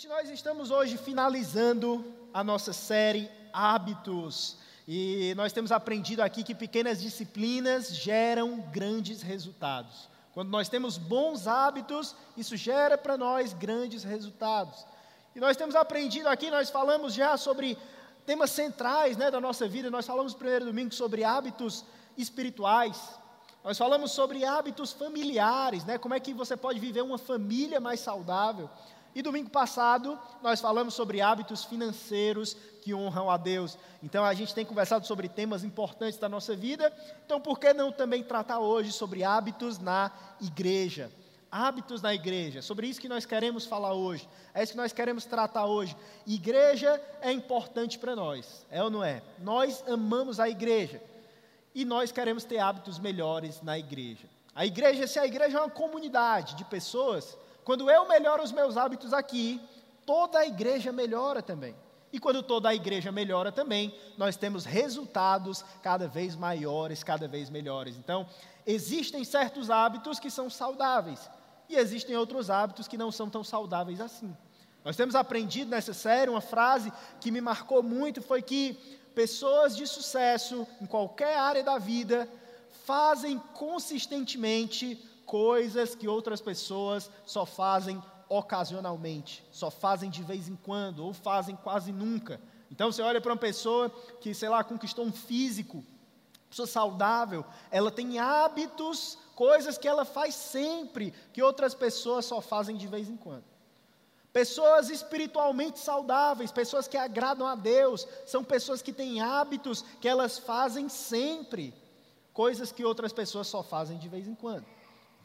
Gente, nós estamos hoje finalizando a nossa série Hábitos. E nós temos aprendido aqui que pequenas disciplinas geram grandes resultados. Quando nós temos bons hábitos, isso gera para nós grandes resultados. E nós temos aprendido aqui, nós falamos já sobre temas centrais né, da nossa vida. Nós falamos primeiro domingo sobre hábitos espirituais. Nós falamos sobre hábitos familiares, né, como é que você pode viver uma família mais saudável. E domingo passado nós falamos sobre hábitos financeiros que honram a Deus. Então a gente tem conversado sobre temas importantes da nossa vida. Então por que não também tratar hoje sobre hábitos na igreja? Hábitos na igreja, sobre isso que nós queremos falar hoje, é isso que nós queremos tratar hoje. Igreja é importante para nós, é ou não é? Nós amamos a igreja e nós queremos ter hábitos melhores na igreja. A igreja, se a igreja é uma comunidade de pessoas quando eu melhoro os meus hábitos aqui, toda a igreja melhora também. E quando toda a igreja melhora também, nós temos resultados cada vez maiores, cada vez melhores. Então, existem certos hábitos que são saudáveis e existem outros hábitos que não são tão saudáveis assim. Nós temos aprendido nessa série uma frase que me marcou muito foi que pessoas de sucesso em qualquer área da vida fazem consistentemente coisas que outras pessoas só fazem ocasionalmente, só fazem de vez em quando, ou fazem quase nunca. Então você olha para uma pessoa que, sei lá, conquistou um físico, pessoa saudável, ela tem hábitos, coisas que ela faz sempre, que outras pessoas só fazem de vez em quando. Pessoas espiritualmente saudáveis, pessoas que agradam a Deus, são pessoas que têm hábitos que elas fazem sempre, coisas que outras pessoas só fazem de vez em quando.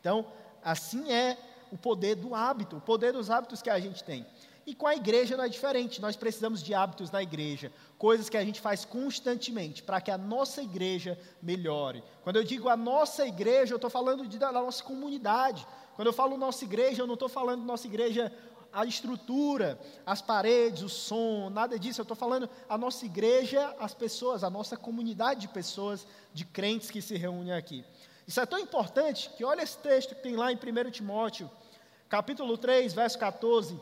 Então, assim é o poder do hábito, o poder dos hábitos que a gente tem. E com a igreja não é diferente, nós precisamos de hábitos na igreja, coisas que a gente faz constantemente para que a nossa igreja melhore. Quando eu digo a nossa igreja, eu estou falando de, da nossa comunidade. Quando eu falo nossa igreja, eu não estou falando nossa igreja a estrutura, as paredes, o som, nada disso. Eu estou falando a nossa igreja, as pessoas, a nossa comunidade de pessoas, de crentes que se reúnem aqui. Isso é tão importante que olha esse texto que tem lá em 1 Timóteo, capítulo 3, verso 14.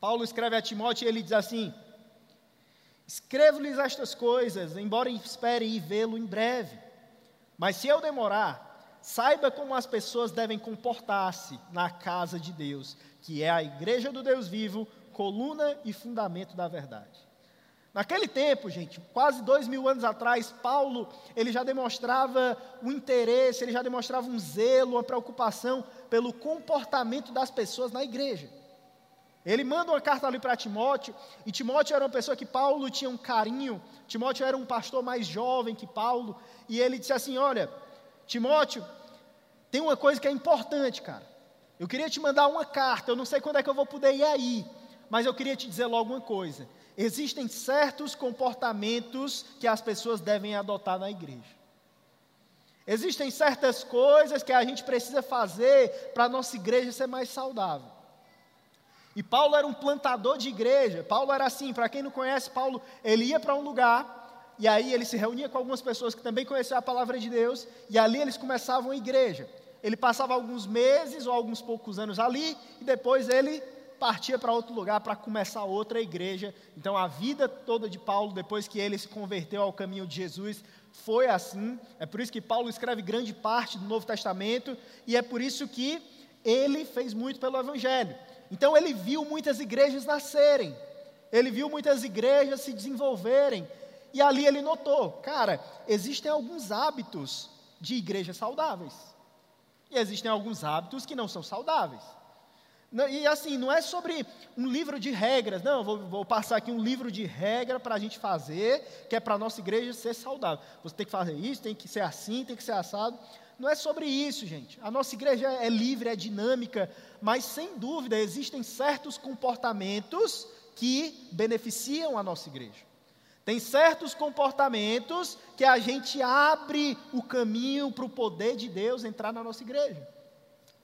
Paulo escreve a Timóteo e ele diz assim: Escrevo-lhes estas coisas, embora espere ir vê-lo em breve. Mas se eu demorar, saiba como as pessoas devem comportar-se na casa de Deus, que é a igreja do Deus vivo, coluna e fundamento da verdade. Naquele tempo, gente, quase dois mil anos atrás, Paulo ele já demonstrava um interesse, ele já demonstrava um zelo, uma preocupação pelo comportamento das pessoas na igreja. Ele manda uma carta ali para Timóteo, e Timóteo era uma pessoa que Paulo tinha um carinho. Timóteo era um pastor mais jovem que Paulo, e ele disse assim: Olha, Timóteo, tem uma coisa que é importante, cara. Eu queria te mandar uma carta, eu não sei quando é que eu vou poder ir aí, mas eu queria te dizer logo uma coisa existem certos comportamentos que as pessoas devem adotar na igreja. Existem certas coisas que a gente precisa fazer para a nossa igreja ser mais saudável. E Paulo era um plantador de igreja. Paulo era assim, para quem não conhece, Paulo, ele ia para um lugar e aí ele se reunia com algumas pessoas que também conheciam a palavra de Deus e ali eles começavam a igreja. Ele passava alguns meses ou alguns poucos anos ali e depois ele partia para outro lugar para começar outra igreja. Então a vida toda de Paulo, depois que ele se converteu ao caminho de Jesus, foi assim. É por isso que Paulo escreve grande parte do Novo Testamento e é por isso que ele fez muito pelo Evangelho. Então ele viu muitas igrejas nascerem, ele viu muitas igrejas se desenvolverem e ali ele notou, cara, existem alguns hábitos de igrejas saudáveis e existem alguns hábitos que não são saudáveis. E assim, não é sobre um livro de regras, não, vou, vou passar aqui um livro de regra para a gente fazer, que é para a nossa igreja ser saudável. Você tem que fazer isso, tem que ser assim, tem que ser assado. Não é sobre isso, gente. A nossa igreja é livre, é dinâmica, mas sem dúvida existem certos comportamentos que beneficiam a nossa igreja. Tem certos comportamentos que a gente abre o caminho para o poder de Deus entrar na nossa igreja.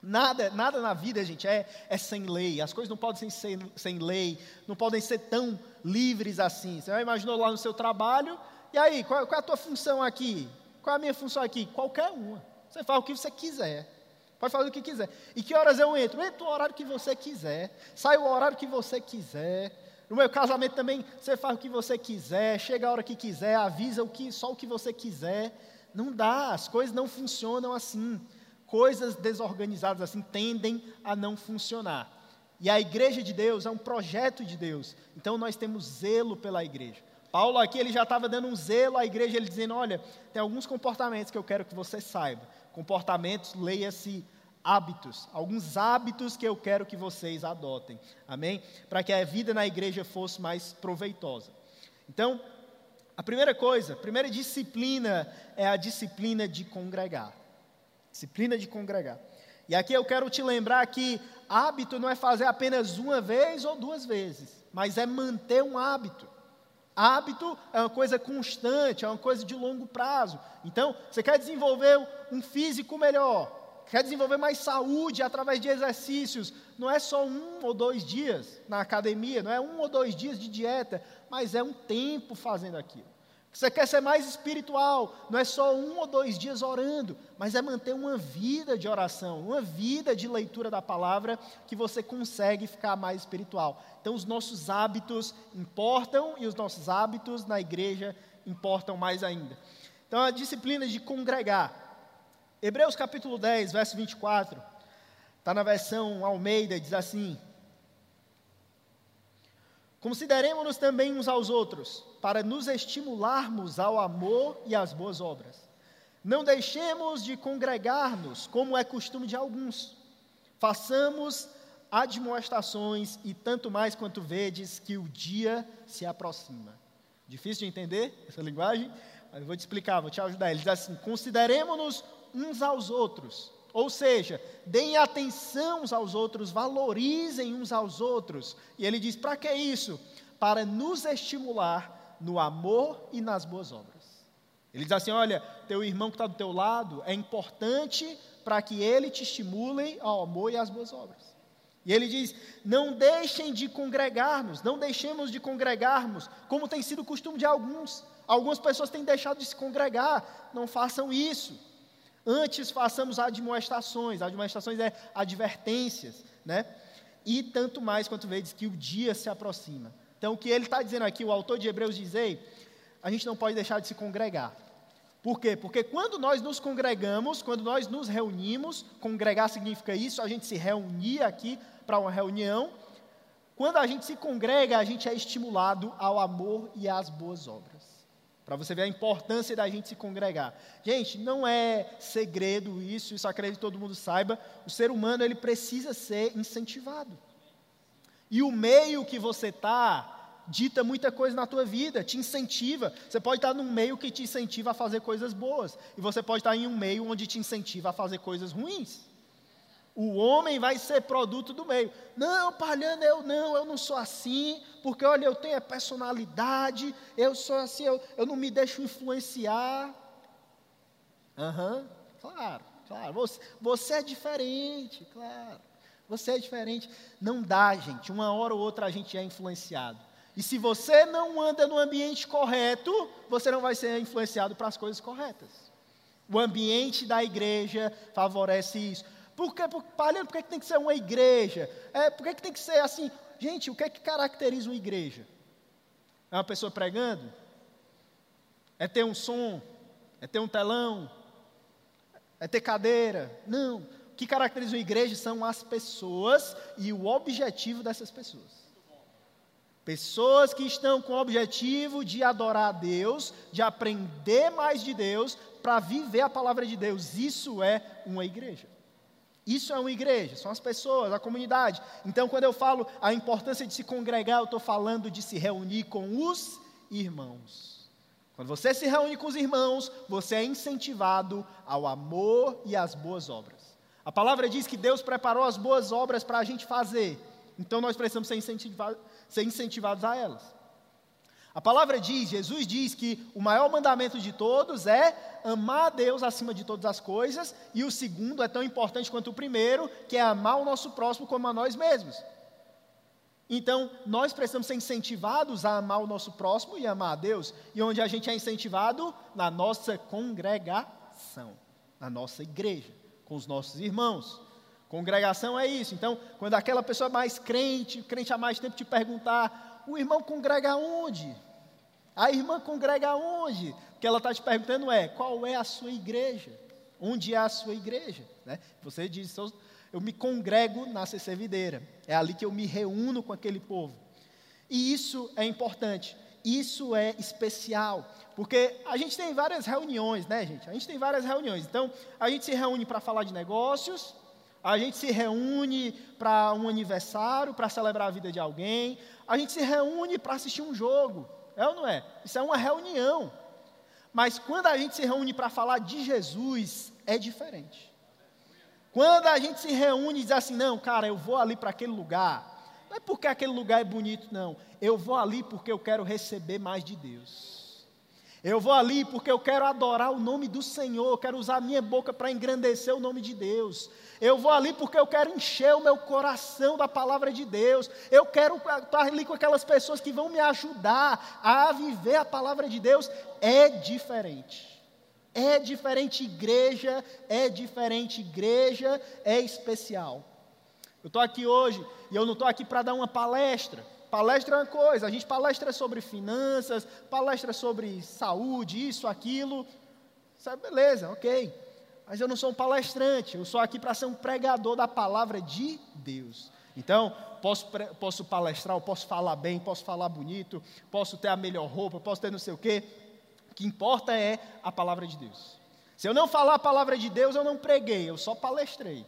Nada, nada na vida, gente, é, é sem lei. As coisas não podem ser sem, sem lei, não podem ser tão livres assim. Você já imaginou lá no seu trabalho? E aí, qual, qual é a tua função aqui? Qual é a minha função aqui? Qualquer uma. Você faz o que você quiser. Pode fazer o que quiser. E que horas eu entro? Entra o horário que você quiser. Sai o horário que você quiser. No meu casamento também, você faz o que você quiser, chega a hora que quiser, avisa o que, só o que você quiser. Não dá, as coisas não funcionam assim. Coisas desorganizadas assim tendem a não funcionar. E a igreja de Deus é um projeto de Deus. Então nós temos zelo pela igreja. Paulo aqui ele já estava dando um zelo à igreja, ele dizendo: olha, tem alguns comportamentos que eu quero que você saiba. Comportamentos, leia-se hábitos, alguns hábitos que eu quero que vocês adotem, amém? Para que a vida na igreja fosse mais proveitosa. Então, a primeira coisa, a primeira disciplina é a disciplina de congregar. Disciplina de congregar. E aqui eu quero te lembrar que hábito não é fazer apenas uma vez ou duas vezes, mas é manter um hábito. Hábito é uma coisa constante, é uma coisa de longo prazo. Então, você quer desenvolver um físico melhor, quer desenvolver mais saúde através de exercícios, não é só um ou dois dias na academia, não é um ou dois dias de dieta, mas é um tempo fazendo aquilo. Você quer ser mais espiritual, não é só um ou dois dias orando, mas é manter uma vida de oração, uma vida de leitura da palavra, que você consegue ficar mais espiritual. Então, os nossos hábitos importam e os nossos hábitos na igreja importam mais ainda. Então, a disciplina de congregar. Hebreus capítulo 10, verso 24, está na versão Almeida, diz assim: Consideremos-nos também uns aos outros, para nos estimularmos ao amor e às boas obras. Não deixemos de congregar-nos, como é costume de alguns. Façamos admoestações e tanto mais quanto vedes que o dia se aproxima. Difícil de entender essa linguagem? Mas eu vou te explicar, vou te ajudar. Ele diz assim: consideremos-nos uns aos outros. Ou seja, deem atenção uns aos outros, valorizem uns aos outros. E ele diz: para que isso? Para nos estimular no amor e nas boas obras. Ele diz assim: olha, teu irmão que está do teu lado é importante para que ele te estimule ao amor e às boas obras. E ele diz: não deixem de congregar-nos, não deixemos de congregarmos, como tem sido o costume de alguns. Algumas pessoas têm deixado de se congregar, não façam isso. Antes façamos admoestações, admoestações é advertências, né? E tanto mais quanto vezes que o dia se aproxima. Então, o que ele está dizendo aqui, o autor de Hebreus diz, aí, a gente não pode deixar de se congregar. Por quê? Porque quando nós nos congregamos, quando nós nos reunimos, congregar significa isso, a gente se reunir aqui para uma reunião. Quando a gente se congrega, a gente é estimulado ao amor e às boas obras. Para você ver a importância da gente se congregar. Gente, não é segredo isso, isso acredito que todo mundo saiba. O ser humano ele precisa ser incentivado. E o meio que você está dita muita coisa na tua vida, te incentiva. Você pode estar num meio que te incentiva a fazer coisas boas, e você pode estar em um meio onde te incentiva a fazer coisas ruins. O homem vai ser produto do meio. Não, Palhano, eu não, eu não sou assim, porque olha, eu tenho a personalidade, eu sou assim, eu, eu não me deixo influenciar. Aham, uhum, claro, claro. Você, você é diferente, claro. Você é diferente. Não dá, gente. Uma hora ou outra a gente é influenciado. E se você não anda no ambiente correto, você não vai ser influenciado para as coisas corretas. O ambiente da igreja favorece isso. Por que, por, por que, que tem que ser uma igreja? É, por que, que tem que ser assim? Gente, o que é que caracteriza uma igreja? É uma pessoa pregando? É ter um som? É ter um telão? É ter cadeira? Não. O que caracteriza uma igreja são as pessoas e o objetivo dessas pessoas. Pessoas que estão com o objetivo de adorar a Deus, de aprender mais de Deus, para viver a palavra de Deus. Isso é uma igreja. Isso é uma igreja, são as pessoas, a comunidade. Então, quando eu falo a importância de se congregar, eu estou falando de se reunir com os irmãos. Quando você se reúne com os irmãos, você é incentivado ao amor e às boas obras. A palavra diz que Deus preparou as boas obras para a gente fazer, então nós precisamos ser incentivados, ser incentivados a elas. A palavra diz, Jesus diz que o maior mandamento de todos é amar a Deus acima de todas as coisas, e o segundo é tão importante quanto o primeiro, que é amar o nosso próximo como a nós mesmos. Então, nós precisamos ser incentivados a amar o nosso próximo e amar a Deus, e onde a gente é incentivado? Na nossa congregação, na nossa igreja. com os nossos irmãos. Congregação é isso. Então, quando aquela pessoa mais crente, crente há mais tempo, te perguntar: o irmão congrega onde? A irmã congrega onde? O que ela está te perguntando é: qual é a sua igreja? Onde é a sua igreja? Né? Você diz: eu me congrego na CC. É ali que eu me reúno com aquele povo. E isso é importante. Isso é especial, porque a gente tem várias reuniões, né, gente? A gente tem várias reuniões. Então, a gente se reúne para falar de negócios, a gente se reúne para um aniversário, para celebrar a vida de alguém, a gente se reúne para assistir um jogo. É ou não é? Isso é uma reunião. Mas quando a gente se reúne para falar de Jesus, é diferente. Quando a gente se reúne e diz assim, não, cara, eu vou ali para aquele lugar, não é porque aquele lugar é bonito, não. Eu vou ali porque eu quero receber mais de Deus. Eu vou ali porque eu quero adorar o nome do Senhor, quero usar a minha boca para engrandecer o nome de Deus. Eu vou ali porque eu quero encher o meu coração da palavra de Deus. Eu quero estar ali com aquelas pessoas que vão me ajudar a viver a palavra de Deus. É diferente. É diferente igreja, é diferente igreja, é especial. Eu estou aqui hoje e eu não estou aqui para dar uma palestra. Palestra é uma coisa, a gente palestra sobre finanças, palestra sobre saúde, isso, aquilo. Sabe, beleza, ok. Mas eu não sou um palestrante, eu sou aqui para ser um pregador da palavra de Deus. Então, posso, posso palestrar, posso falar bem, posso falar bonito, posso ter a melhor roupa, posso ter não sei o quê. O que importa é a palavra de Deus. Se eu não falar a palavra de Deus, eu não preguei, eu só palestrei.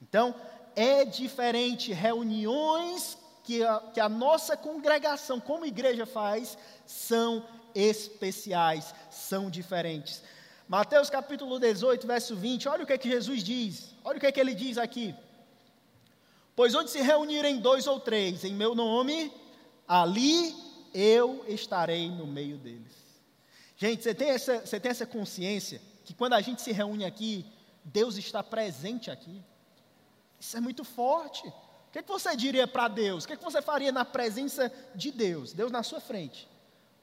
Então, é diferente reuniões que a, que a nossa congregação, como igreja, faz, são especiais, são diferentes. Mateus capítulo 18, verso 20, olha o que, é que Jesus diz, olha o que, é que ele diz aqui. Pois onde se reunirem dois ou três em meu nome, ali eu estarei no meio deles. Gente, você tem essa, você tem essa consciência que quando a gente se reúne aqui, Deus está presente aqui. Isso é muito forte. Que, que você diria para Deus? O que, que você faria na presença de Deus? Deus na sua frente.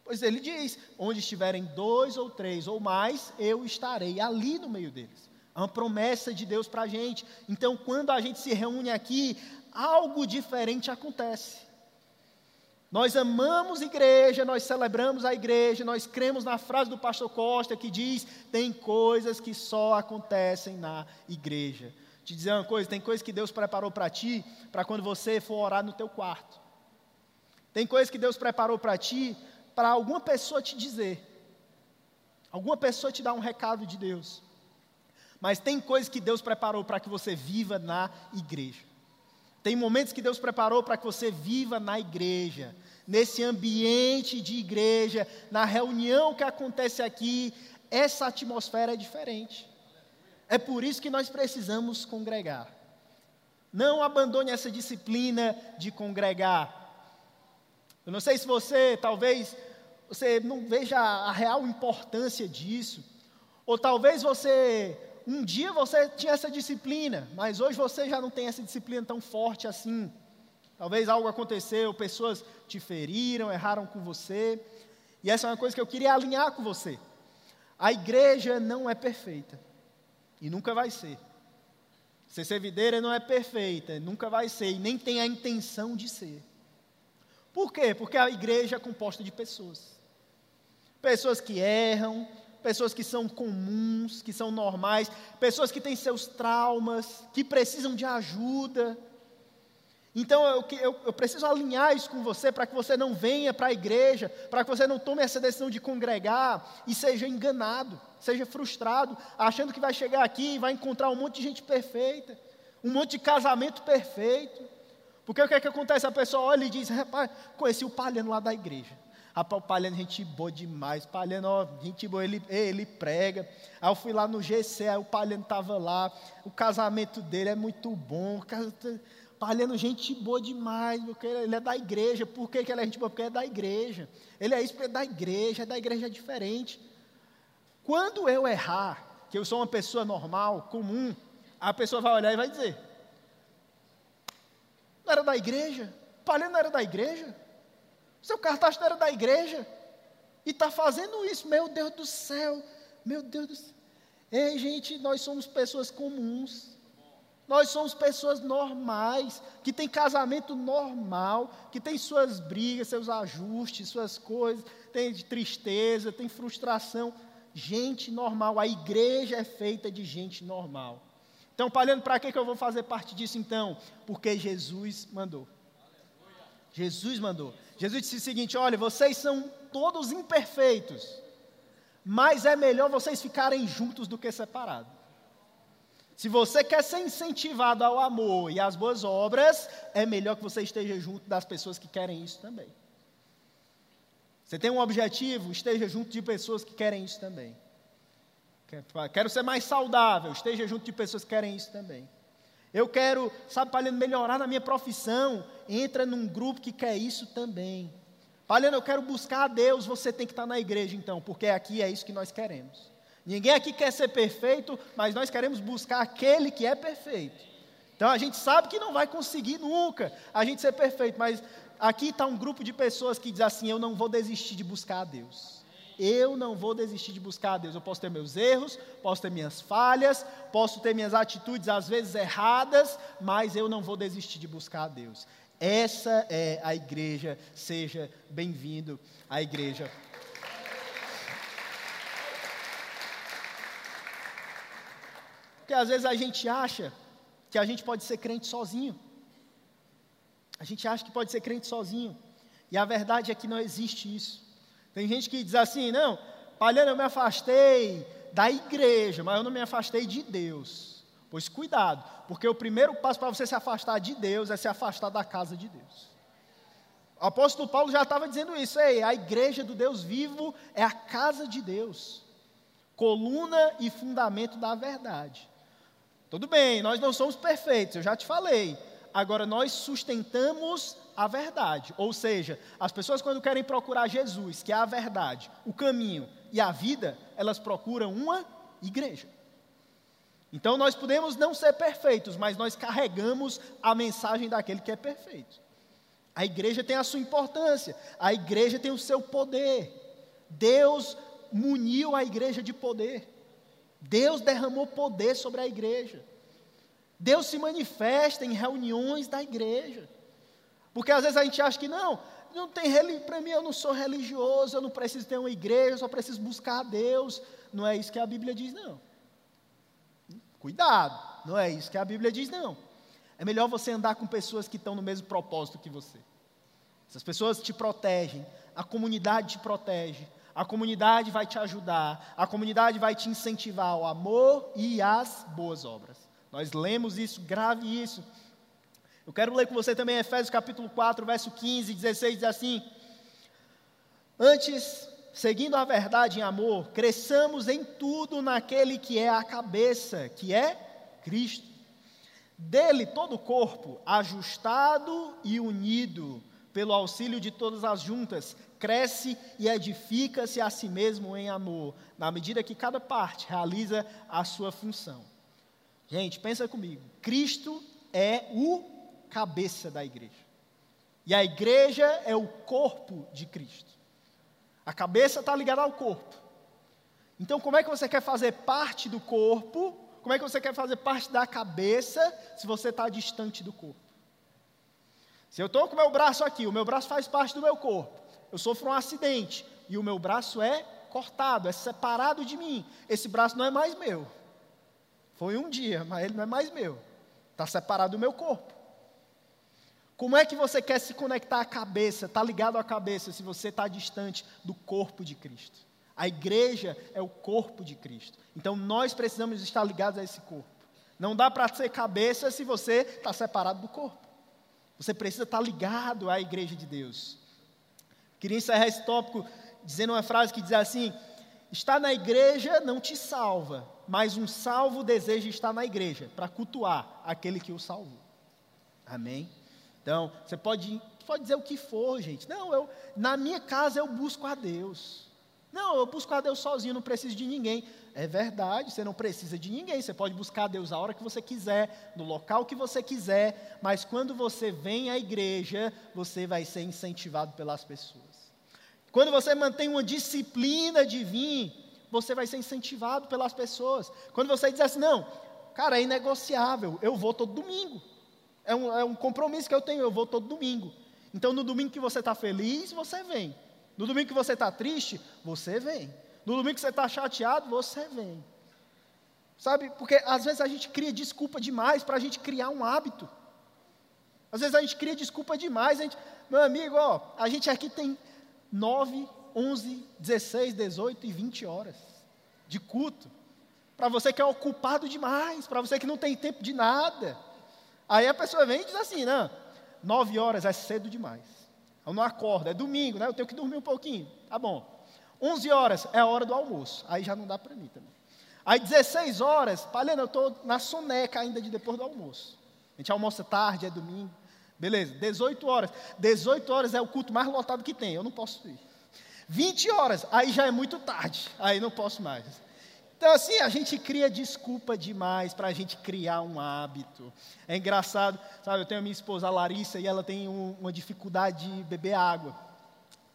Pois ele diz: onde estiverem dois ou três ou mais, eu estarei ali no meio deles. É uma promessa de Deus para a gente. Então, quando a gente se reúne aqui, algo diferente acontece. Nós amamos igreja, nós celebramos a igreja, nós cremos na frase do pastor Costa que diz: tem coisas que só acontecem na igreja te dizer uma coisa, tem coisas que Deus preparou para ti, para quando você for orar no teu quarto. Tem coisas que Deus preparou para ti, para alguma pessoa te dizer. Alguma pessoa te dar um recado de Deus. Mas tem coisas que Deus preparou para que você viva na igreja. Tem momentos que Deus preparou para que você viva na igreja, nesse ambiente de igreja, na reunião que acontece aqui, essa atmosfera é diferente. É por isso que nós precisamos congregar. Não abandone essa disciplina de congregar. Eu não sei se você, talvez, você não veja a real importância disso. Ou talvez você, um dia você tinha essa disciplina, mas hoje você já não tem essa disciplina tão forte assim. Talvez algo aconteceu, pessoas te feriram, erraram com você. E essa é uma coisa que eu queria alinhar com você. A igreja não é perfeita. E nunca vai ser. Ser servideira não é perfeita, nunca vai ser, e nem tem a intenção de ser. Por quê? Porque a igreja é composta de pessoas. Pessoas que erram, pessoas que são comuns, que são normais, pessoas que têm seus traumas, que precisam de ajuda. Então eu, eu, eu preciso alinhar isso com você para que você não venha para a igreja, para que você não tome essa decisão de congregar e seja enganado seja frustrado, achando que vai chegar aqui e vai encontrar um monte de gente perfeita, um monte de casamento perfeito. Porque o que é que acontece? A pessoa olha e diz: rapaz, conheci o Palhano lá da igreja. Rapaz, o Palhano, gente boa demais. Palhano, ó, gente boa, ele, ele prega. Aí eu fui lá no GC, aí o Palhano estava lá. O casamento dele é muito bom. Palhano, gente boa demais, porque ele é da igreja. Por que, que ele é gente boa? Porque é da igreja. Ele é isso porque é da igreja, é da igreja diferente. Quando eu errar, que eu sou uma pessoa normal, comum, a pessoa vai olhar e vai dizer: Não era da igreja? Palha não era da igreja? Seu cartaz não era da igreja? E está fazendo isso, meu Deus do céu, meu Deus do céu. Ei, gente, nós somos pessoas comuns. Nós somos pessoas normais, que têm casamento normal, que têm suas brigas, seus ajustes, suas coisas, tem tristeza, tem frustração. Gente normal, a igreja é feita de gente normal. Então, Palhando, para que, que eu vou fazer parte disso então? Porque Jesus mandou. Jesus mandou. Jesus disse o seguinte: olha, vocês são todos imperfeitos, mas é melhor vocês ficarem juntos do que separados. Se você quer ser incentivado ao amor e às boas obras, é melhor que você esteja junto das pessoas que querem isso também. Você tem um objetivo, esteja junto de pessoas que querem isso também. Quero ser mais saudável, esteja junto de pessoas que querem isso também. Eu quero, sabe, Palhano, melhorar na minha profissão, entra num grupo que quer isso também. Palhano, eu quero buscar a Deus, você tem que estar na igreja então, porque aqui é isso que nós queremos. Ninguém aqui quer ser perfeito, mas nós queremos buscar aquele que é perfeito. Então a gente sabe que não vai conseguir nunca a gente ser perfeito, mas aqui está um grupo de pessoas que diz assim: eu não vou desistir de buscar a Deus. Eu não vou desistir de buscar a Deus. Eu posso ter meus erros, posso ter minhas falhas, posso ter minhas atitudes às vezes erradas, mas eu não vou desistir de buscar a Deus. Essa é a igreja. Seja bem-vindo à igreja. Porque às vezes a gente acha que a gente pode ser crente sozinho. A gente acha que pode ser crente sozinho. E a verdade é que não existe isso. Tem gente que diz assim: não, Palhano, eu me afastei da igreja, mas eu não me afastei de Deus. Pois cuidado, porque o primeiro passo para você se afastar de Deus é se afastar da casa de Deus. O apóstolo Paulo já estava dizendo isso, ei, a igreja do Deus vivo é a casa de Deus, coluna e fundamento da verdade. Tudo bem, nós não somos perfeitos, eu já te falei. Agora, nós sustentamos a verdade. Ou seja, as pessoas, quando querem procurar Jesus, que é a verdade, o caminho e a vida, elas procuram uma igreja. Então, nós podemos não ser perfeitos, mas nós carregamos a mensagem daquele que é perfeito. A igreja tem a sua importância, a igreja tem o seu poder. Deus muniu a igreja de poder. Deus derramou poder sobre a igreja. Deus se manifesta em reuniões da igreja. Porque às vezes a gente acha que não, não tem para mim eu não sou religioso, eu não preciso ter uma igreja, eu só preciso buscar a Deus. Não é isso que a Bíblia diz, não. Cuidado, não é isso que a Bíblia diz, não. É melhor você andar com pessoas que estão no mesmo propósito que você. Essas pessoas te protegem, a comunidade te protege, a comunidade vai te ajudar, a comunidade vai te incentivar ao amor e às boas obras. Nós lemos isso, grave isso. Eu quero ler com você também Efésios capítulo 4, verso 15 e 16, diz assim: Antes, seguindo a verdade em amor, cresçamos em tudo naquele que é a cabeça, que é Cristo. Dele todo o corpo, ajustado e unido, pelo auxílio de todas as juntas, cresce e edifica-se a si mesmo em amor, na medida que cada parte realiza a sua função. Gente, pensa comigo. Cristo é o cabeça da igreja. E a igreja é o corpo de Cristo. A cabeça está ligada ao corpo. Então, como é que você quer fazer parte do corpo? Como é que você quer fazer parte da cabeça se você está distante do corpo? Se eu estou com o meu braço aqui, o meu braço faz parte do meu corpo eu sofro um acidente e o meu braço é cortado, é separado de mim. Esse braço não é mais meu. Foi um dia, mas ele não é mais meu. Está separado do meu corpo. Como é que você quer se conectar à cabeça, está ligado à cabeça, se você está distante do corpo de Cristo? A igreja é o corpo de Cristo. Então nós precisamos estar ligados a esse corpo. Não dá para ser cabeça se você está separado do corpo. Você precisa estar ligado à igreja de Deus. Queria encerrar esse tópico dizendo uma frase que diz assim: Estar na igreja não te salva, mas um salvo deseja estar na igreja para cultuar aquele que o salvou. Amém? Então, você pode, pode dizer o que for, gente. Não, eu, na minha casa eu busco a Deus. Não, eu busco a Deus sozinho, não preciso de ninguém. É verdade, você não precisa de ninguém. Você pode buscar a Deus a hora que você quiser, no local que você quiser, mas quando você vem à igreja, você vai ser incentivado pelas pessoas. Quando você mantém uma disciplina de vir, você vai ser incentivado pelas pessoas. Quando você diz assim, não, cara, é inegociável, eu vou todo domingo. É um, é um compromisso que eu tenho, eu vou todo domingo. Então, no domingo que você está feliz, você vem. No domingo que você está triste, você vem. No domingo que você está chateado, você vem. Sabe? Porque às vezes a gente cria desculpa demais para a gente criar um hábito. Às vezes a gente cria desculpa demais. A gente, meu amigo, ó, a gente aqui tem 9, 11, 16, 18 e 20 horas de culto. Para você que é ocupado demais, para você que não tem tempo de nada. Aí a pessoa vem e diz assim: não, 9 horas é cedo demais. Eu não acordo, é domingo, né? Eu tenho que dormir um pouquinho. Tá bom. 11 horas é a hora do almoço. Aí já não dá para mim também. Aí 16 horas, Palhano, eu estou na soneca ainda de depois do almoço. A gente almoça tarde, é domingo. Beleza, 18 horas. 18 horas é o culto mais lotado que tem, eu não posso ir. 20 horas, aí já é muito tarde, aí não posso mais. Então, assim, a gente cria desculpa demais para a gente criar um hábito. É engraçado, sabe? Eu tenho a minha esposa Larissa e ela tem um, uma dificuldade de beber água.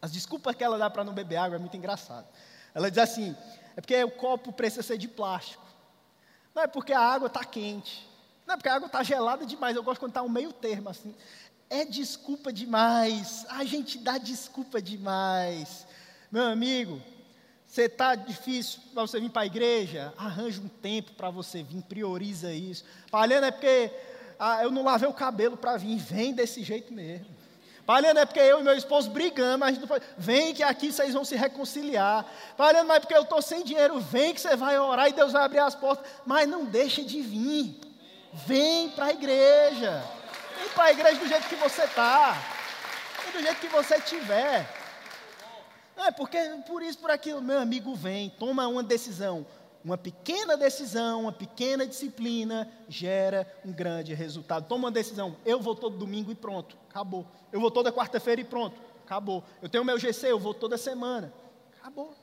As desculpas que ela dá para não beber água é muito engraçado. Ela diz assim: é porque o copo precisa ser de plástico. Não é porque a água está quente. Não porque a água está gelada demais. Eu gosto quando está um meio termo assim. É desculpa demais. A gente dá desculpa demais. Meu amigo, você está difícil para você vir para a igreja? Arranja um tempo para você vir, prioriza isso. Palhando é porque ah, eu não lavei o cabelo para vir. Vem desse jeito mesmo. Palhando é porque eu e meu esposo brigamos, a gente não foi. Vem que aqui vocês vão se reconciliar. Palhando, mas porque eu estou sem dinheiro, vem que você vai orar e Deus vai abrir as portas. Mas não deixe de vir. Vem para a igreja. Vem para a igreja do jeito que você está. Do jeito que você tiver. É porque por isso, por aquilo, meu amigo vem, toma uma decisão. Uma pequena decisão, uma pequena disciplina gera um grande resultado. Toma uma decisão, eu vou todo domingo e pronto, acabou. Eu vou toda quarta-feira e pronto, acabou. Eu tenho meu GC, eu vou toda semana, acabou.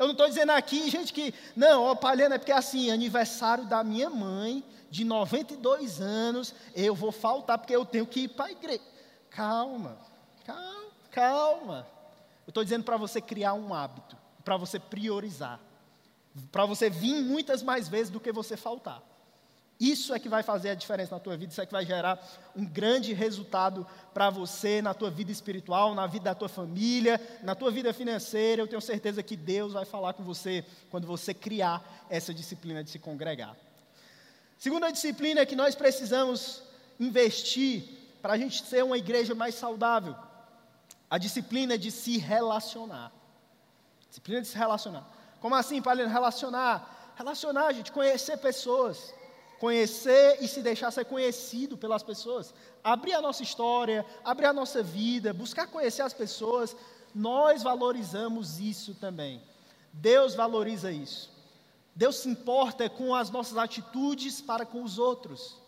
Eu não estou dizendo aqui, gente, que, não, ó, Palhano, é porque assim, aniversário da minha mãe, de 92 anos, eu vou faltar porque eu tenho que ir para a igreja. Calma, calma, calma. Eu estou dizendo para você criar um hábito, para você priorizar para você vir muitas mais vezes do que você faltar. Isso é que vai fazer a diferença na tua vida, isso é que vai gerar um grande resultado para você na tua vida espiritual, na vida da tua família, na tua vida financeira. Eu tenho certeza que Deus vai falar com você quando você criar essa disciplina de se congregar. Segunda disciplina que nós precisamos investir para a gente ser uma igreja mais saudável, a disciplina de se relacionar. Disciplina de se relacionar. Como assim, para relacionar? Relacionar, gente, conhecer pessoas. Conhecer e se deixar ser conhecido pelas pessoas. Abrir a nossa história, abrir a nossa vida, buscar conhecer as pessoas. Nós valorizamos isso também. Deus valoriza isso. Deus se importa com as nossas atitudes para com os outros.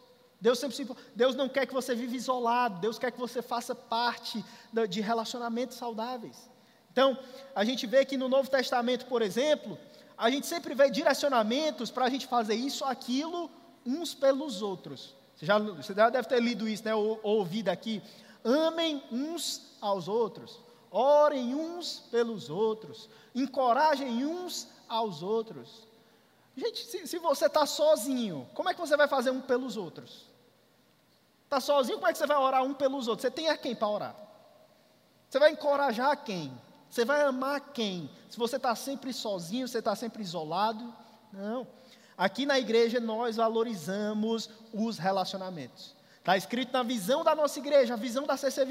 Deus sempre se. Deus não quer que você viva isolado. Deus quer que você faça parte de relacionamentos saudáveis. Então, a gente vê que no Novo Testamento, por exemplo, a gente sempre vê direcionamentos para a gente fazer isso, aquilo, uns pelos outros. Você já, você já deve ter lido isso, né, ou, ou ouvido aqui. Amem uns aos outros, orem uns pelos outros, encorajem uns aos outros. Gente, se, se você está sozinho, como é que você vai fazer um pelos outros? Está sozinho, como é que você vai orar um pelos outros? Você tem a quem para orar? Você vai encorajar quem? Você vai amar quem? Se você está sempre sozinho, você está sempre isolado? Não. Aqui na igreja nós valorizamos os relacionamentos. Está escrito na visão da nossa igreja, a visão da CC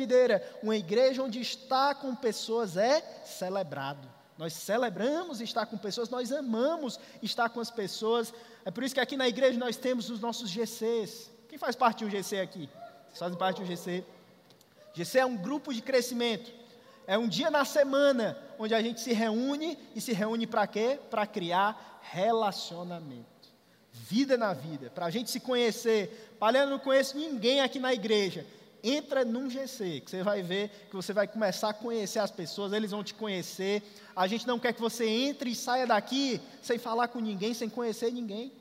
uma igreja onde estar com pessoas é celebrado. Nós celebramos estar com pessoas, nós amamos estar com as pessoas. É por isso que aqui na igreja nós temos os nossos GCs. Quem faz parte de um GC aqui? Vocês fazem parte um GC? GC é um grupo de crescimento. É um dia na semana onde a gente se reúne e se reúne para quê? Para criar relacionamento. Vida na vida, para a gente se conhecer. Palha, eu não conheço ninguém aqui na igreja. Entra num GC, que você vai ver que você vai começar a conhecer as pessoas, eles vão te conhecer. A gente não quer que você entre e saia daqui sem falar com ninguém, sem conhecer ninguém.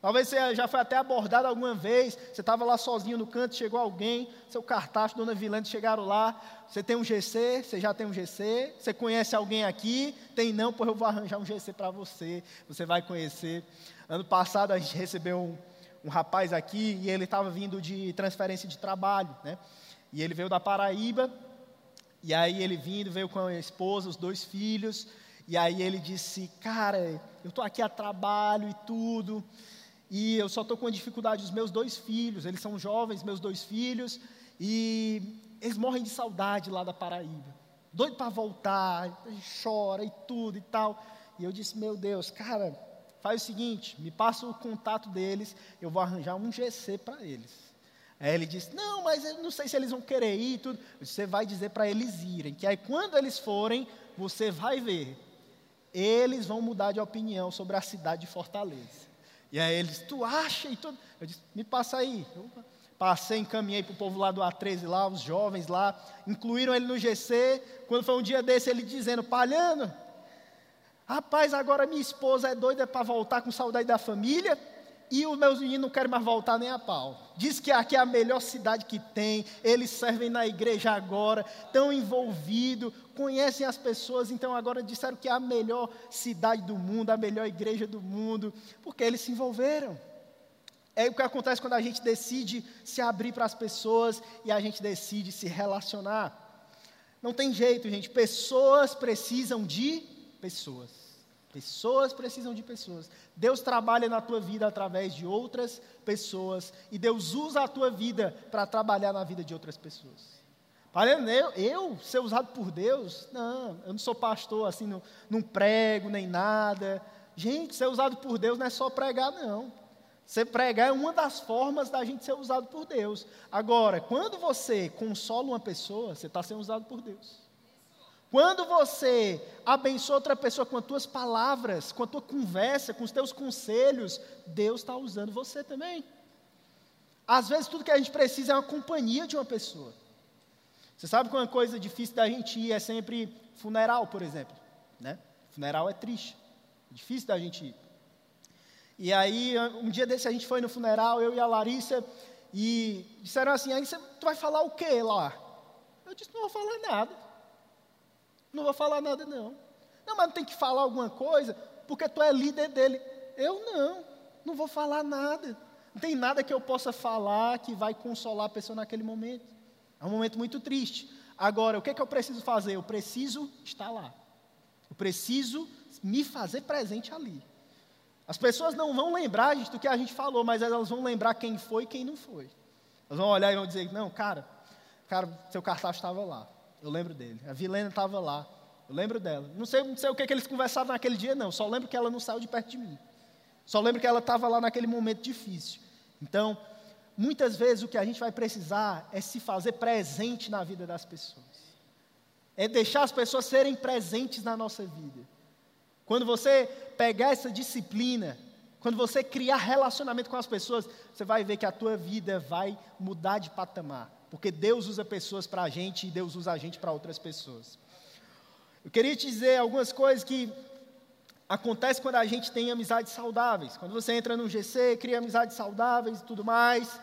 Talvez você já foi até abordado alguma vez, você estava lá sozinho no canto, chegou alguém, seu cartaz, dona Vilante chegaram lá, você tem um GC, você já tem um GC, você conhece alguém aqui, tem não, pois eu vou arranjar um GC para você, você vai conhecer. Ano passado a gente recebeu um, um rapaz aqui e ele estava vindo de transferência de trabalho, né? E ele veio da Paraíba, e aí ele vindo, veio com a esposa, os dois filhos, e aí ele disse, cara, eu estou aqui a trabalho e tudo, e eu só estou com dificuldade, os meus dois filhos, eles são jovens, meus dois filhos, e eles morrem de saudade lá da Paraíba. Doido para voltar, chora e tudo e tal. E eu disse, meu Deus, cara, faz o seguinte, me passa o contato deles, eu vou arranjar um GC para eles. Aí ele disse, não, mas eu não sei se eles vão querer ir e tudo. Você vai dizer para eles irem, que aí quando eles forem, você vai ver. Eles vão mudar de opinião sobre a cidade de Fortaleza. E aí eles, tu acha e tudo. Eu disse, me passa aí. Eu passei, encaminhei para o povo lá do A13, lá, os jovens lá, incluíram ele no GC. Quando foi um dia desse, ele dizendo, Palhano, rapaz, agora minha esposa é doida para voltar com saudade da família e os meus meninos não querem mais voltar nem a pau. Diz que aqui é a melhor cidade que tem, eles servem na igreja agora, estão envolvidos, conhecem as pessoas, então agora disseram que é a melhor cidade do mundo, a melhor igreja do mundo, porque eles se envolveram. É o que acontece quando a gente decide se abrir para as pessoas e a gente decide se relacionar. Não tem jeito, gente, pessoas precisam de pessoas. Pessoas precisam de pessoas. Deus trabalha na tua vida através de outras pessoas. E Deus usa a tua vida para trabalhar na vida de outras pessoas. Eu, eu ser usado por Deus? Não, eu não sou pastor assim, não, não prego nem nada. Gente, ser usado por Deus não é só pregar, não. Você pregar é uma das formas da gente ser usado por Deus. Agora, quando você consola uma pessoa, você está sendo usado por Deus. Quando você abençoa outra pessoa com as tuas palavras, com a tua conversa, com os teus conselhos, Deus está usando você também. Às vezes tudo que a gente precisa é uma companhia de uma pessoa. Você sabe que uma coisa difícil da gente ir é sempre funeral, por exemplo. Né? Funeral é triste, é difícil da gente ir. E aí, um dia desse a gente foi no funeral, eu e a Larissa, e disseram assim, aí você, tu vai falar o que lá? Eu disse, não vou falar nada. Não vou falar nada, não. Não, mas tem que falar alguma coisa, porque tu é líder dele. Eu não, não vou falar nada. Não tem nada que eu possa falar que vai consolar a pessoa naquele momento. É um momento muito triste. Agora, o que, é que eu preciso fazer? Eu preciso estar lá. Eu preciso me fazer presente ali. As pessoas não vão lembrar gente, do que a gente falou, mas elas vão lembrar quem foi e quem não foi. Elas vão olhar e vão dizer: Não, cara, cara seu cartaz estava lá. Eu lembro dele. A Vilena estava lá. Eu lembro dela. Não sei, não sei o que, que eles conversavam naquele dia, não. Só lembro que ela não saiu de perto de mim. Só lembro que ela estava lá naquele momento difícil. Então, muitas vezes o que a gente vai precisar é se fazer presente na vida das pessoas. É deixar as pessoas serem presentes na nossa vida. Quando você pegar essa disciplina, quando você criar relacionamento com as pessoas, você vai ver que a tua vida vai mudar de patamar. Porque Deus usa pessoas para a gente e Deus usa a gente para outras pessoas. Eu queria te dizer algumas coisas que acontecem quando a gente tem amizades saudáveis. Quando você entra no GC, cria amizades saudáveis e tudo mais.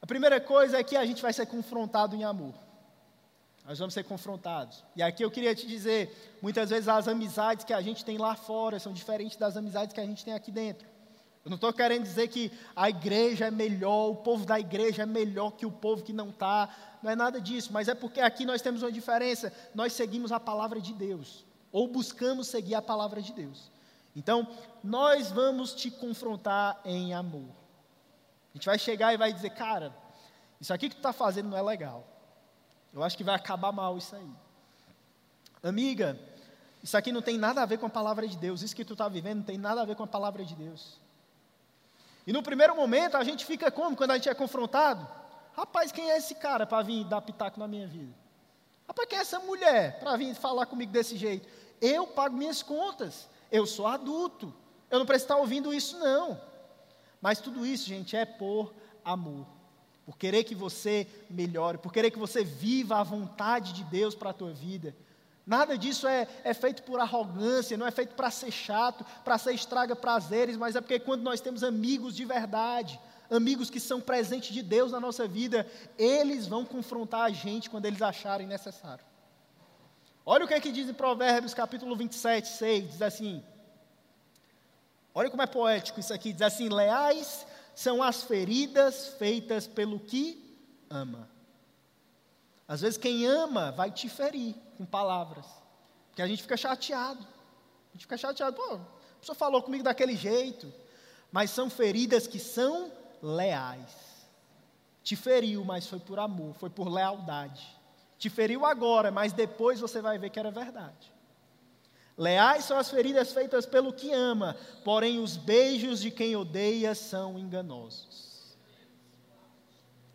A primeira coisa é que a gente vai ser confrontado em amor. Nós vamos ser confrontados. E aqui eu queria te dizer: muitas vezes as amizades que a gente tem lá fora são diferentes das amizades que a gente tem aqui dentro. Eu não estou querendo dizer que a igreja é melhor, o povo da igreja é melhor que o povo que não está. Não é nada disso, mas é porque aqui nós temos uma diferença. Nós seguimos a palavra de Deus, ou buscamos seguir a palavra de Deus. Então, nós vamos te confrontar em amor. A gente vai chegar e vai dizer, cara, isso aqui que tu está fazendo não é legal. Eu acho que vai acabar mal isso aí. Amiga, isso aqui não tem nada a ver com a palavra de Deus. Isso que tu está vivendo não tem nada a ver com a palavra de Deus. E no primeiro momento a gente fica como quando a gente é confrontado? Rapaz, quem é esse cara para vir dar pitaco na minha vida? Rapaz, quem é essa mulher para vir falar comigo desse jeito? Eu pago minhas contas, eu sou adulto, eu não preciso estar ouvindo isso, não. Mas tudo isso, gente, é por amor. Por querer que você melhore, por querer que você viva a vontade de Deus para a tua vida. Nada disso é, é feito por arrogância, não é feito para ser chato, para ser estraga prazeres, mas é porque quando nós temos amigos de verdade, amigos que são presentes de Deus na nossa vida, eles vão confrontar a gente quando eles acharem necessário. Olha o que é que diz em Provérbios capítulo 27, 6, diz assim, olha como é poético isso aqui, diz assim, leais são as feridas feitas pelo que ama. Às vezes quem ama vai te ferir com palavras, porque a gente fica chateado. A gente fica chateado, pô, a pessoa falou comigo daquele jeito, mas são feridas que são leais. Te feriu, mas foi por amor, foi por lealdade. Te feriu agora, mas depois você vai ver que era verdade. Leais são as feridas feitas pelo que ama, porém os beijos de quem odeia são enganosos.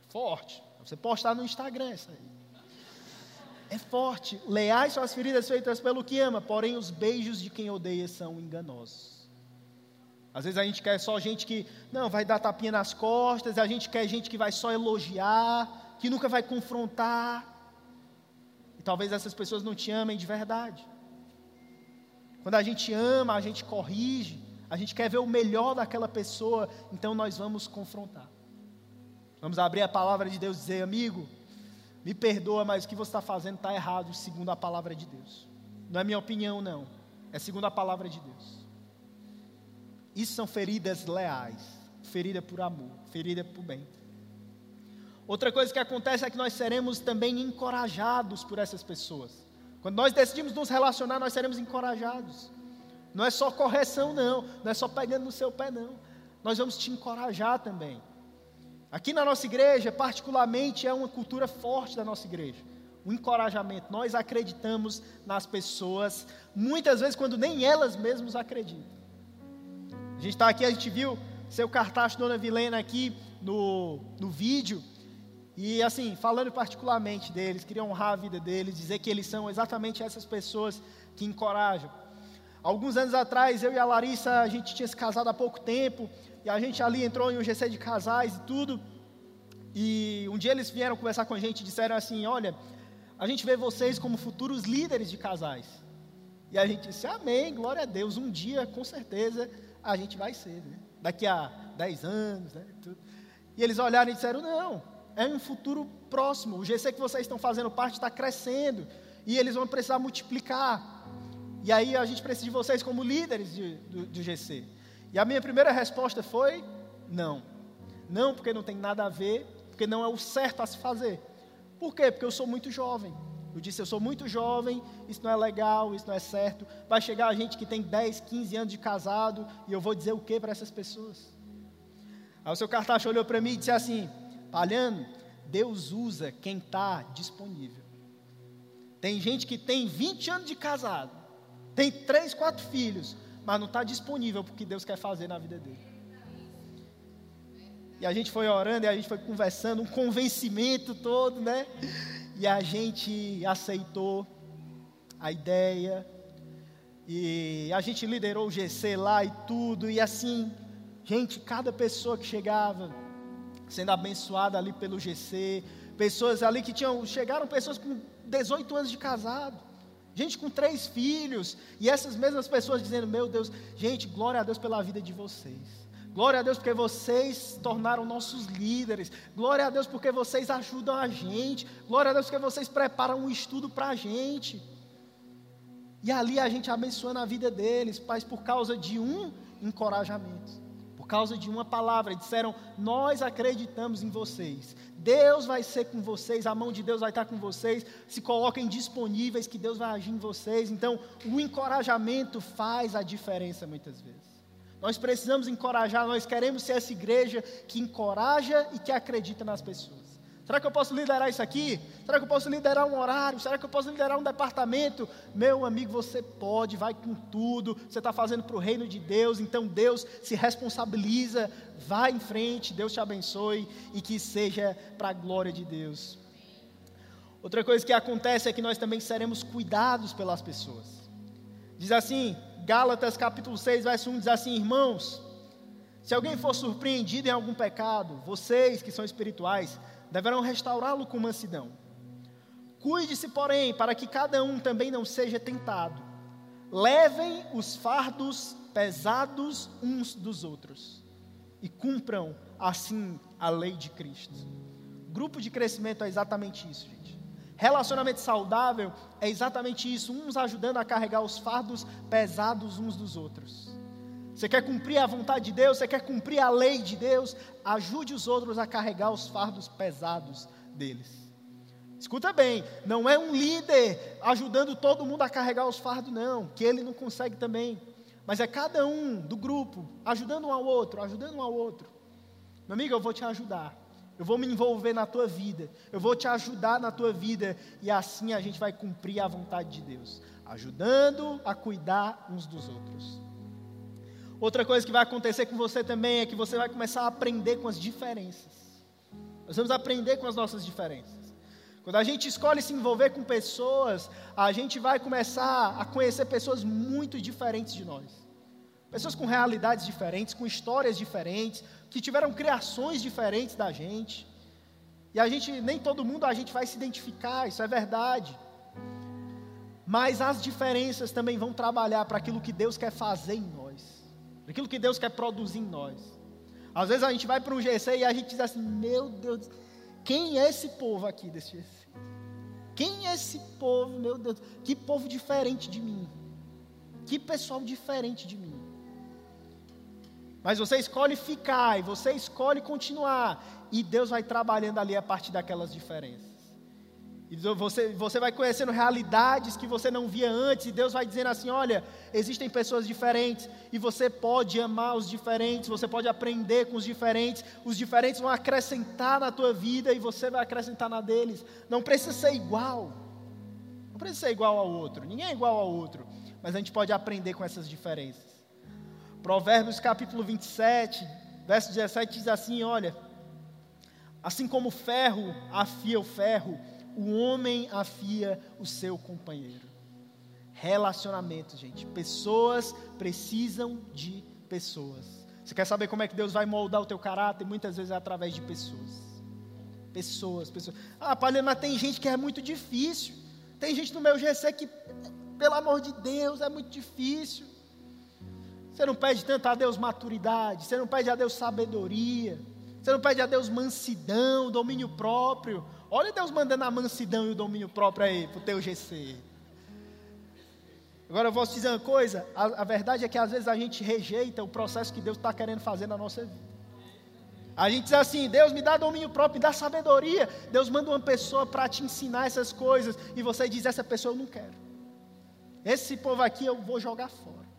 Forte. Você postar no Instagram isso aí. É forte. Leais são as feridas feitas pelo que ama, porém os beijos de quem odeia são enganosos. Às vezes a gente quer só gente que não vai dar tapinha nas costas, a gente quer gente que vai só elogiar, que nunca vai confrontar. E talvez essas pessoas não te amem de verdade. Quando a gente ama, a gente corrige, a gente quer ver o melhor daquela pessoa, então nós vamos confrontar. Vamos abrir a palavra de Deus e dizer, amigo, me perdoa, mas o que você está fazendo está errado, segundo a palavra de Deus. Não é minha opinião, não. É segundo a palavra de Deus. Isso são feridas leais, ferida por amor, ferida por bem. Outra coisa que acontece é que nós seremos também encorajados por essas pessoas. Quando nós decidimos nos relacionar, nós seremos encorajados. Não é só correção, não. Não é só pegando no seu pé, não. Nós vamos te encorajar também. Aqui na nossa igreja, particularmente, é uma cultura forte da nossa igreja. O encorajamento. Nós acreditamos nas pessoas, muitas vezes quando nem elas mesmas acreditam. A gente está aqui, a gente viu seu cartaz, Dona Vilena, aqui no, no vídeo. E assim, falando particularmente deles, queria honrar a vida deles, dizer que eles são exatamente essas pessoas que encorajam. Alguns anos atrás, eu e a Larissa, a gente tinha se casado há pouco tempo, e a gente ali entrou em um GC de casais e tudo. E um dia eles vieram conversar com a gente e disseram assim: Olha, a gente vê vocês como futuros líderes de casais. E a gente disse: Amém, glória a Deus. Um dia, com certeza, a gente vai ser, né? Daqui a 10 anos, né? E eles olharam e disseram: Não, é um futuro próximo. O GC que vocês estão fazendo parte está crescendo e eles vão precisar multiplicar. E aí a gente precisa de vocês como líderes de, do, do GC. E a minha primeira resposta foi: não. Não, porque não tem nada a ver, porque não é o certo a se fazer. Por quê? Porque eu sou muito jovem. Eu disse, eu sou muito jovem, isso não é legal, isso não é certo. Vai chegar a gente que tem 10, 15 anos de casado, e eu vou dizer o que para essas pessoas? Aí o seu cartaz olhou para mim e disse assim: Palhano, Deus usa quem está disponível. Tem gente que tem 20 anos de casado, tem três, quatro filhos, mas não está disponível para o que Deus quer fazer na vida dele. E a gente foi orando e a gente foi conversando, um convencimento todo, né? E a gente aceitou a ideia. E a gente liderou o GC lá e tudo. E assim, gente, cada pessoa que chegava, sendo abençoada ali pelo GC, pessoas ali que tinham, chegaram pessoas com 18 anos de casado, gente com três filhos, e essas mesmas pessoas dizendo: Meu Deus, gente, glória a Deus pela vida de vocês. Glória a Deus porque vocês tornaram nossos líderes. Glória a Deus porque vocês ajudam a gente. Glória a Deus porque vocês preparam um estudo para a gente. E ali a gente abençoando a vida deles, mas por causa de um encorajamento causa de uma palavra. Disseram: Nós acreditamos em vocês. Deus vai ser com vocês, a mão de Deus vai estar com vocês. Se coloquem disponíveis, que Deus vai agir em vocês. Então, o encorajamento faz a diferença muitas vezes. Nós precisamos encorajar, nós queremos ser essa igreja que encoraja e que acredita nas pessoas. Será que eu posso liderar isso aqui? Será que eu posso liderar um horário? Será que eu posso liderar um departamento? Meu amigo, você pode, vai com tudo. Você está fazendo para o reino de Deus, então Deus se responsabiliza. Vai em frente, Deus te abençoe e que seja para a glória de Deus. Outra coisa que acontece é que nós também seremos cuidados pelas pessoas. Diz assim, Gálatas capítulo 6, verso 1 diz assim: Irmãos, se alguém for surpreendido em algum pecado, vocês que são espirituais, deverão restaurá-lo com mansidão. Cuide-se, porém, para que cada um também não seja tentado. Levem os fardos pesados uns dos outros e cumpram assim a lei de Cristo. Grupo de crescimento é exatamente isso, gente. Relacionamento saudável é exatamente isso, uns ajudando a carregar os fardos pesados uns dos outros. Você quer cumprir a vontade de Deus, você quer cumprir a lei de Deus, ajude os outros a carregar os fardos pesados deles. Escuta bem, não é um líder ajudando todo mundo a carregar os fardos, não, que ele não consegue também. Mas é cada um do grupo ajudando um ao outro, ajudando um ao outro. Meu amigo, eu vou te ajudar. Eu vou me envolver na tua vida. Eu vou te ajudar na tua vida. E assim a gente vai cumprir a vontade de Deus. Ajudando a cuidar uns dos outros. Outra coisa que vai acontecer com você também é que você vai começar a aprender com as diferenças. Nós vamos aprender com as nossas diferenças. Quando a gente escolhe se envolver com pessoas, a gente vai começar a conhecer pessoas muito diferentes de nós. Pessoas com realidades diferentes, com histórias diferentes, que tiveram criações diferentes da gente. E a gente, nem todo mundo a gente vai se identificar, isso é verdade. Mas as diferenças também vão trabalhar para aquilo que Deus quer fazer em nós daquilo que Deus quer produzir em nós. Às vezes a gente vai para um GC e a gente diz assim: Meu Deus, quem é esse povo aqui desse GC? Quem é esse povo, meu Deus? Que povo diferente de mim. Que pessoal diferente de mim. Mas você escolhe ficar e você escolhe continuar. E Deus vai trabalhando ali a partir daquelas diferenças. E você, você vai conhecendo realidades que você não via antes, e Deus vai dizendo assim: olha, existem pessoas diferentes, e você pode amar os diferentes, você pode aprender com os diferentes, os diferentes vão acrescentar na tua vida e você vai acrescentar na deles. Não precisa ser igual, não precisa ser igual ao outro, ninguém é igual ao outro, mas a gente pode aprender com essas diferenças. Provérbios capítulo 27, verso 17 diz assim: olha, assim como o ferro afia o ferro, o homem afia o seu companheiro. Relacionamento, gente. Pessoas precisam de pessoas. Você quer saber como é que Deus vai moldar o teu caráter? Muitas vezes é através de pessoas. Pessoas, pessoas. Ah, Paulo, mas tem gente que é muito difícil. Tem gente no meu GC que, pelo amor de Deus, é muito difícil. Você não pede tanto a Deus maturidade, você não pede a Deus sabedoria, você não pede a Deus mansidão, domínio próprio. Olha Deus mandando a mansidão e o domínio próprio aí para o teu GC. Agora eu vou te dizer uma coisa: a, a, verdade é que às vezes a gente rejeita o processo que Deus está querendo fazer na nossa vida. A gente diz assim: Deus me dá domínio próprio, me dá sabedoria. Deus manda uma pessoa para te ensinar essas coisas. E você diz: Essa pessoa eu não quero. Esse povo aqui eu vou jogar fora.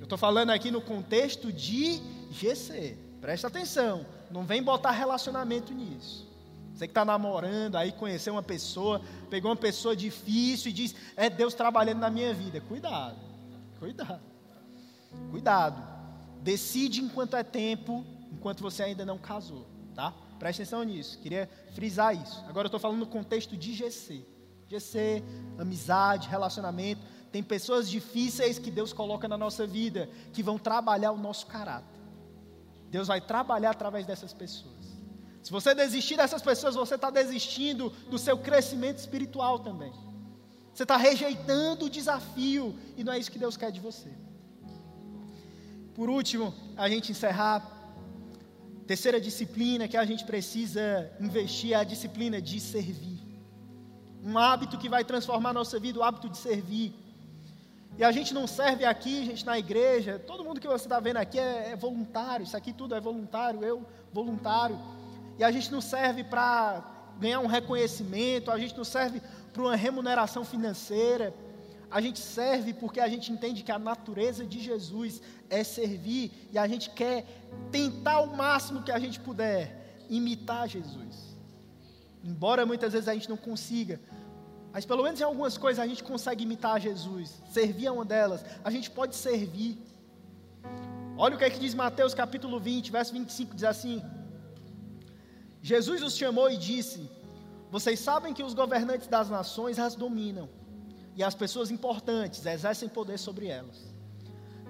Eu estou falando aqui no contexto de GC. Presta atenção. Não vem botar relacionamento nisso. Você que está namorando, aí conheceu uma pessoa, pegou uma pessoa difícil e diz: É Deus trabalhando na minha vida. Cuidado, cuidado, cuidado. Decide enquanto é tempo, enquanto você ainda não casou, tá? Preste atenção nisso, queria frisar isso. Agora eu estou falando no contexto de GC. GC, amizade, relacionamento. Tem pessoas difíceis que Deus coloca na nossa vida, que vão trabalhar o nosso caráter. Deus vai trabalhar através dessas pessoas. Se você desistir dessas pessoas, você está desistindo do seu crescimento espiritual também. Você está rejeitando o desafio e não é isso que Deus quer de você. Por último, a gente encerrar. Terceira disciplina que a gente precisa investir é a disciplina de servir. Um hábito que vai transformar a nossa vida, o hábito de servir. E a gente não serve aqui, gente, na igreja. Todo mundo que você está vendo aqui é, é voluntário. Isso aqui tudo é voluntário. Eu, voluntário. E a gente não serve para ganhar um reconhecimento, a gente não serve para uma remuneração financeira. A gente serve porque a gente entende que a natureza de Jesus é servir e a gente quer tentar o máximo que a gente puder imitar Jesus. Embora muitas vezes a gente não consiga, mas pelo menos em algumas coisas a gente consegue imitar Jesus. Servir é uma delas. A gente pode servir. Olha o que é que diz Mateus capítulo 20, verso 25, diz assim: Jesus os chamou e disse: Vocês sabem que os governantes das nações as dominam, e as pessoas importantes exercem poder sobre elas.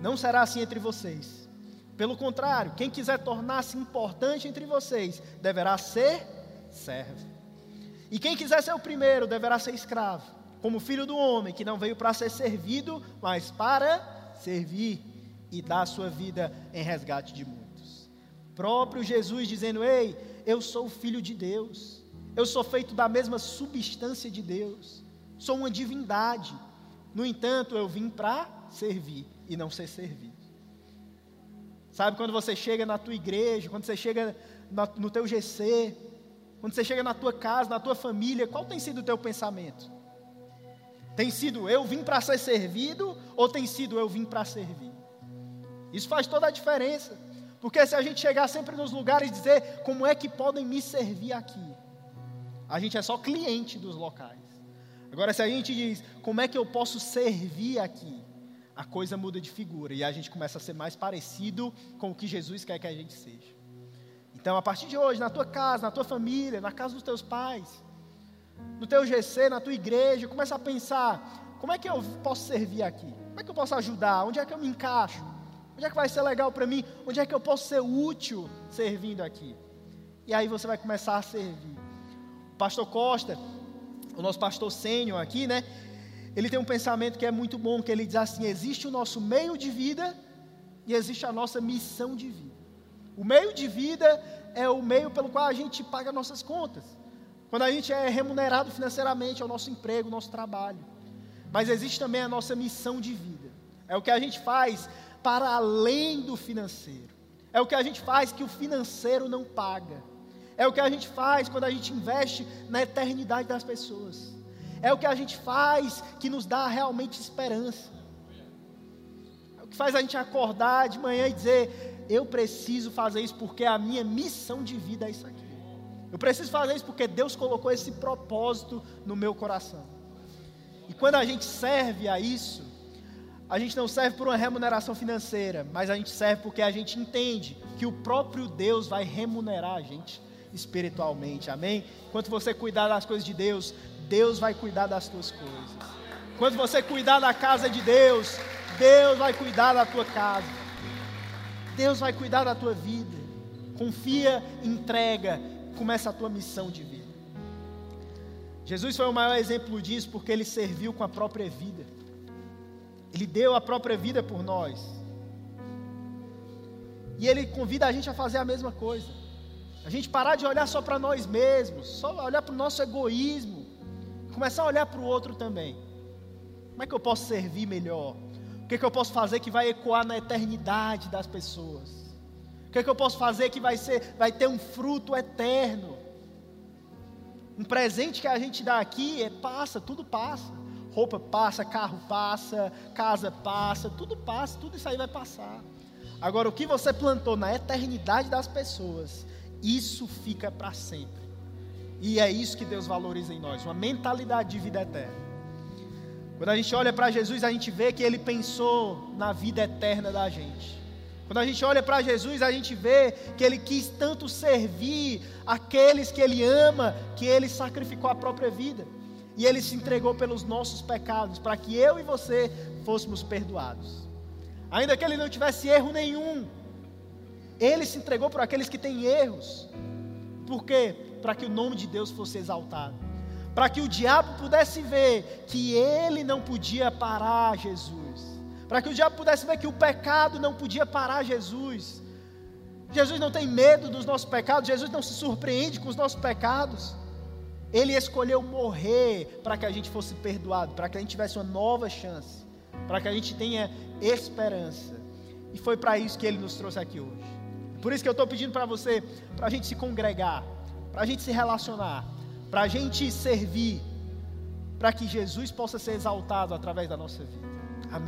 Não será assim entre vocês. Pelo contrário, quem quiser tornar-se importante entre vocês deverá ser servo. E quem quiser ser o primeiro deverá ser escravo, como filho do homem, que não veio para ser servido, mas para servir e dar sua vida em resgate de muitos. Próprio Jesus dizendo: Ei, eu sou filho de Deus, eu sou feito da mesma substância de Deus, sou uma divindade. No entanto, eu vim para servir e não ser servido. Sabe quando você chega na tua igreja, quando você chega no teu GC, quando você chega na tua casa, na tua família, qual tem sido o teu pensamento? Tem sido eu vim para ser servido ou tem sido eu vim para servir? Isso faz toda a diferença. Porque se a gente chegar sempre nos lugares e dizer como é que podem me servir aqui, a gente é só cliente dos locais. Agora, se a gente diz como é que eu posso servir aqui, a coisa muda de figura e a gente começa a ser mais parecido com o que Jesus quer que a gente seja. Então, a partir de hoje, na tua casa, na tua família, na casa dos teus pais, no teu GC, na tua igreja, começa a pensar: como é que eu posso servir aqui? Como é que eu posso ajudar? Onde é que eu me encaixo? Onde é que vai ser legal para mim? Onde é que eu posso ser útil servindo aqui? E aí você vai começar a servir. O pastor Costa, o nosso pastor sênior aqui, né? Ele tem um pensamento que é muito bom, que ele diz assim: existe o nosso meio de vida e existe a nossa missão de vida. O meio de vida é o meio pelo qual a gente paga nossas contas. Quando a gente é remunerado financeiramente, é o nosso emprego, o nosso trabalho. Mas existe também a nossa missão de vida. É o que a gente faz para além do financeiro. É o que a gente faz que o financeiro não paga. É o que a gente faz quando a gente investe na eternidade das pessoas. É o que a gente faz que nos dá realmente esperança. É o que faz a gente acordar de manhã e dizer: eu preciso fazer isso porque a minha missão de vida é isso aqui. Eu preciso fazer isso porque Deus colocou esse propósito no meu coração. E quando a gente serve a isso, a gente não serve por uma remuneração financeira, mas a gente serve porque a gente entende que o próprio Deus vai remunerar a gente espiritualmente. Amém? Enquanto você cuidar das coisas de Deus, Deus vai cuidar das tuas coisas. Quando você cuidar da casa de Deus, Deus vai cuidar da tua casa. Deus vai cuidar da tua vida. Confia, entrega, começa a tua missão de vida. Jesus foi o maior exemplo disso porque ele serviu com a própria vida. Ele deu a própria vida por nós. E ele convida a gente a fazer a mesma coisa. A gente parar de olhar só para nós mesmos, só olhar para o nosso egoísmo, começar a olhar para o outro também. Como é que eu posso servir melhor? O que, é que eu posso fazer que vai ecoar na eternidade das pessoas? O que, é que eu posso fazer que vai, ser, vai ter um fruto eterno? Um presente que a gente dá aqui é passa, tudo passa. Roupa passa, carro passa, casa passa, tudo passa, tudo isso aí vai passar. Agora, o que você plantou na eternidade das pessoas, isso fica para sempre. E é isso que Deus valoriza em nós, uma mentalidade de vida eterna. Quando a gente olha para Jesus, a gente vê que ele pensou na vida eterna da gente. Quando a gente olha para Jesus, a gente vê que ele quis tanto servir aqueles que ele ama, que ele sacrificou a própria vida. E ele se entregou pelos nossos pecados, para que eu e você fôssemos perdoados. Ainda que ele não tivesse erro nenhum, ele se entregou por aqueles que têm erros. Por quê? Para que o nome de Deus fosse exaltado para que o diabo pudesse ver que ele não podia parar Jesus, para que o diabo pudesse ver que o pecado não podia parar Jesus. Jesus não tem medo dos nossos pecados, Jesus não se surpreende com os nossos pecados. Ele escolheu morrer para que a gente fosse perdoado, para que a gente tivesse uma nova chance, para que a gente tenha esperança. E foi para isso que ele nos trouxe aqui hoje. Por isso que eu estou pedindo para você, para a gente se congregar, para a gente se relacionar, para a gente servir, para que Jesus possa ser exaltado através da nossa vida.